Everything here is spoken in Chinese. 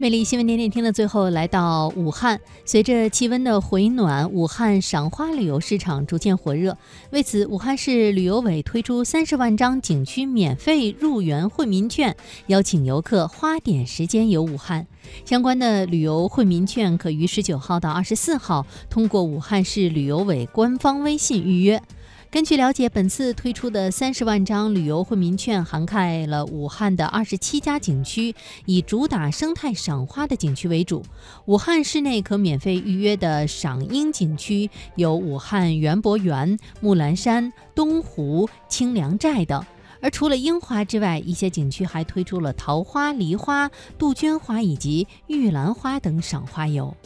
魅力新闻点点听的最后来到武汉，随着气温的回暖，武汉赏花旅游市场逐渐火热。为此，武汉市旅游委推出三十万张景区免费入园惠民券，邀请游客花点时间游武汉。相关的旅游惠民券可于十九号到二十四号通过武汉市旅游委官方微信预约。根据了解，本次推出的三十万张旅游惠民券涵盖了武汉的二十七家景区，以主打生态赏花的景区为主。武汉市内可免费预约的赏樱景区有武汉园博园、木兰山、东湖、清凉寨等。而除了樱花之外，一些景区还推出了桃花、梨花、杜鹃花以及玉兰花等赏花游。